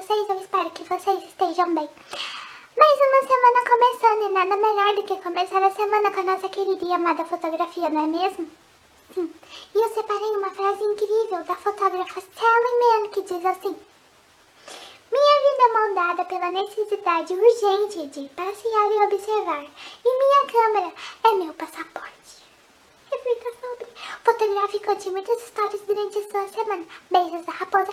vocês? Eu espero que vocês estejam bem. Mais uma semana começando e nada melhor do que começar a semana com a nossa querida e amada fotografia, não é mesmo? Sim. E eu separei uma frase incrível da fotógrafa Sally Mann que diz assim: Minha vida é moldada pela necessidade urgente de passear e observar, e minha câmera é meu passaporte. Reflita sobre. Fotografe e conte muitas histórias durante a sua semana. Beijos da raposa.